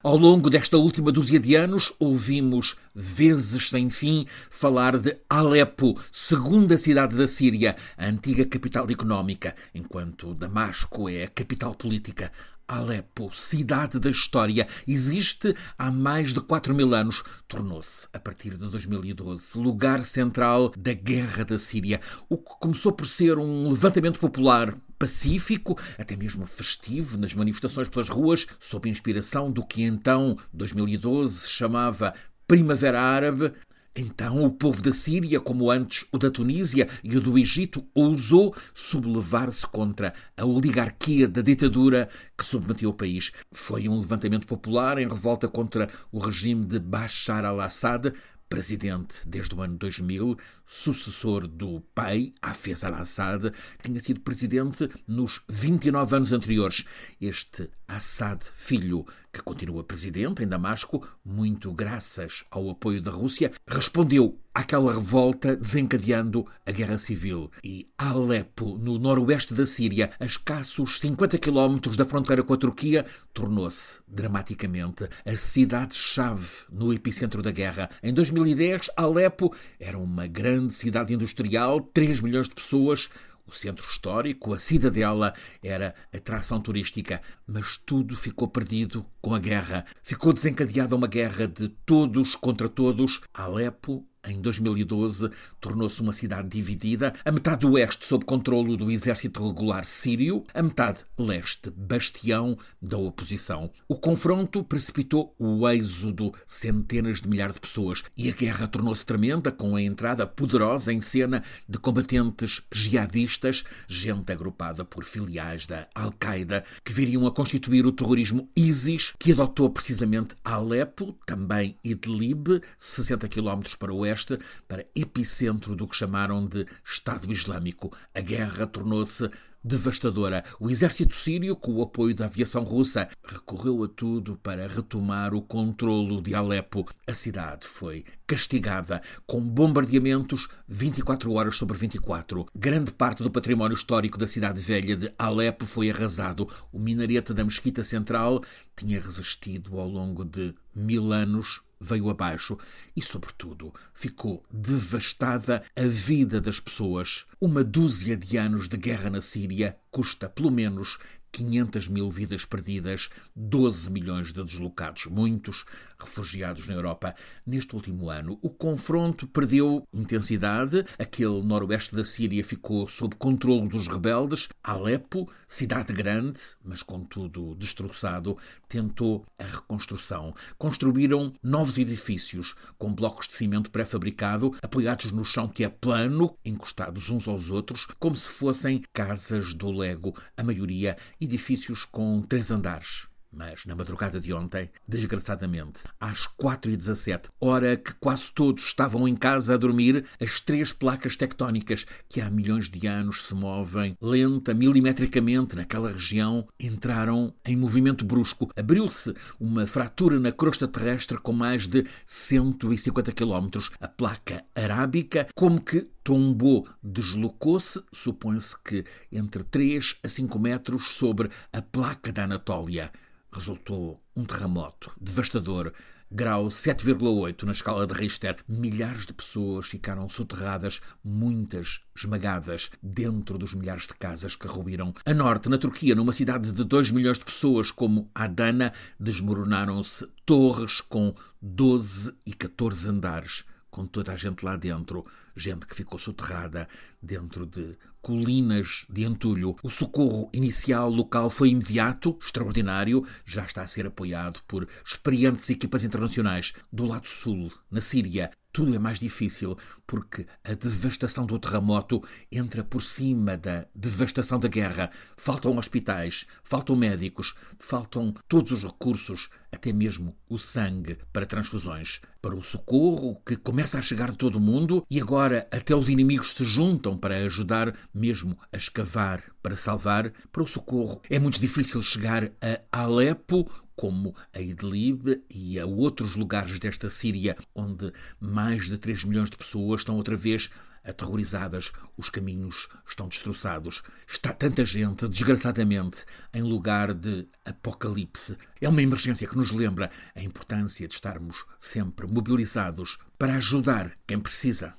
Ao longo desta última dúzia de anos, ouvimos vezes sem fim falar de Alepo, segunda cidade da Síria, a antiga capital económica, enquanto Damasco é a capital política. Alepo, cidade da história, existe há mais de 4 mil anos. Tornou-se, a partir de 2012, lugar central da guerra da Síria, o que começou por ser um levantamento popular pacífico, até mesmo festivo, nas manifestações pelas ruas, sob inspiração do que então, 2012, se chamava Primavera Árabe, então o povo da Síria, como antes o da Tunísia e o do Egito, ousou sublevar-se contra a oligarquia da ditadura que submeteu o país. Foi um levantamento popular em revolta contra o regime de Bashar al-Assad, presidente desde o ano 2000, sucessor do pai, Hafez al-Assad, que tinha sido presidente nos 29 anos anteriores. Este Assad filho, que continua presidente em Damasco, muito graças ao apoio da Rússia, respondeu àquela revolta desencadeando a guerra civil. E Alepo, no noroeste da Síria, a escassos 50 quilómetros da fronteira com a Turquia, tornou-se dramaticamente a cidade-chave no epicentro da guerra. Em 2010, Alepo era uma grande cidade industrial, 3 milhões de pessoas, o centro histórico, a cidadela, era atração turística, mas tudo ficou perdido com a guerra. Ficou desencadeada uma guerra de todos contra todos. Alepo em 2012, tornou-se uma cidade dividida, a metade oeste sob controlo do exército regular sírio, a metade leste, bastião da oposição. O confronto precipitou o êxodo centenas de milhares de pessoas e a guerra tornou-se tremenda com a entrada poderosa em cena de combatentes jihadistas, gente agrupada por filiais da Al-Qaeda, que viriam a constituir o terrorismo ISIS, que adotou precisamente Alepo, também Idlib, 60 km para o oeste, para epicentro do que chamaram de Estado Islâmico. A guerra tornou-se devastadora. O exército sírio, com o apoio da aviação russa, recorreu a tudo para retomar o controlo de Alepo. A cidade foi castigada com bombardeamentos 24 horas sobre 24. Grande parte do património histórico da cidade velha de Alepo foi arrasado. O minarete da mesquita central tinha resistido ao longo de mil anos veio abaixo e, sobretudo, ficou devastada a vida das pessoas. Uma dúzia de anos de guerra na Síria custa pelo menos 500 mil vidas perdidas, 12 milhões de deslocados, muitos refugiados na Europa. Neste último ano, o confronto perdeu intensidade, aquele noroeste da Síria ficou sob controle dos rebeldes. Alepo, cidade grande, mas contudo destroçado, tentou a reconstrução. Construíram novos edifícios com blocos de cimento pré-fabricado, apoiados no chão que é plano, encostados uns aos outros, como se fossem casas do Lego, a maioria edifícios com três andares. Mas na madrugada de ontem, desgraçadamente, às 4h17, hora que quase todos estavam em casa a dormir, as três placas tectónicas que há milhões de anos se movem lenta, milimetricamente naquela região, entraram em movimento brusco. Abriu-se uma fratura na crosta terrestre com mais de 150 quilómetros. A placa arábica, como que tombou, deslocou-se, supõe-se que entre 3 a 5 metros sobre a placa da Anatólia. Resultou um terremoto devastador grau 7,8 na escala de Richter. Milhares de pessoas ficaram soterradas, muitas esmagadas, dentro dos milhares de casas que ruíram. A norte, na Turquia, numa cidade de 2 milhões de pessoas como Adana, desmoronaram-se torres com 12 e 14 andares com toda a gente lá dentro, gente que ficou soterrada dentro de colinas de entulho. O socorro inicial local foi imediato, extraordinário, já está a ser apoiado por experientes equipas internacionais. Do lado sul, na Síria, tudo é mais difícil porque a devastação do terremoto entra por cima da devastação da guerra. Faltam hospitais, faltam médicos, faltam todos os recursos, até mesmo o sangue para transfusões. Para o socorro que começa a chegar de todo o mundo e agora até os inimigos se juntam para ajudar mesmo a escavar para salvar. Para o socorro é muito difícil chegar a Alepo como a Idlib e a outros lugares desta Síria, onde mais de 3 milhões de pessoas estão outra vez aterrorizadas, os caminhos estão destroçados. Está tanta gente, desgraçadamente, em lugar de apocalipse. É uma emergência que nos lembra a importância de estarmos sempre mobilizados para ajudar quem precisa.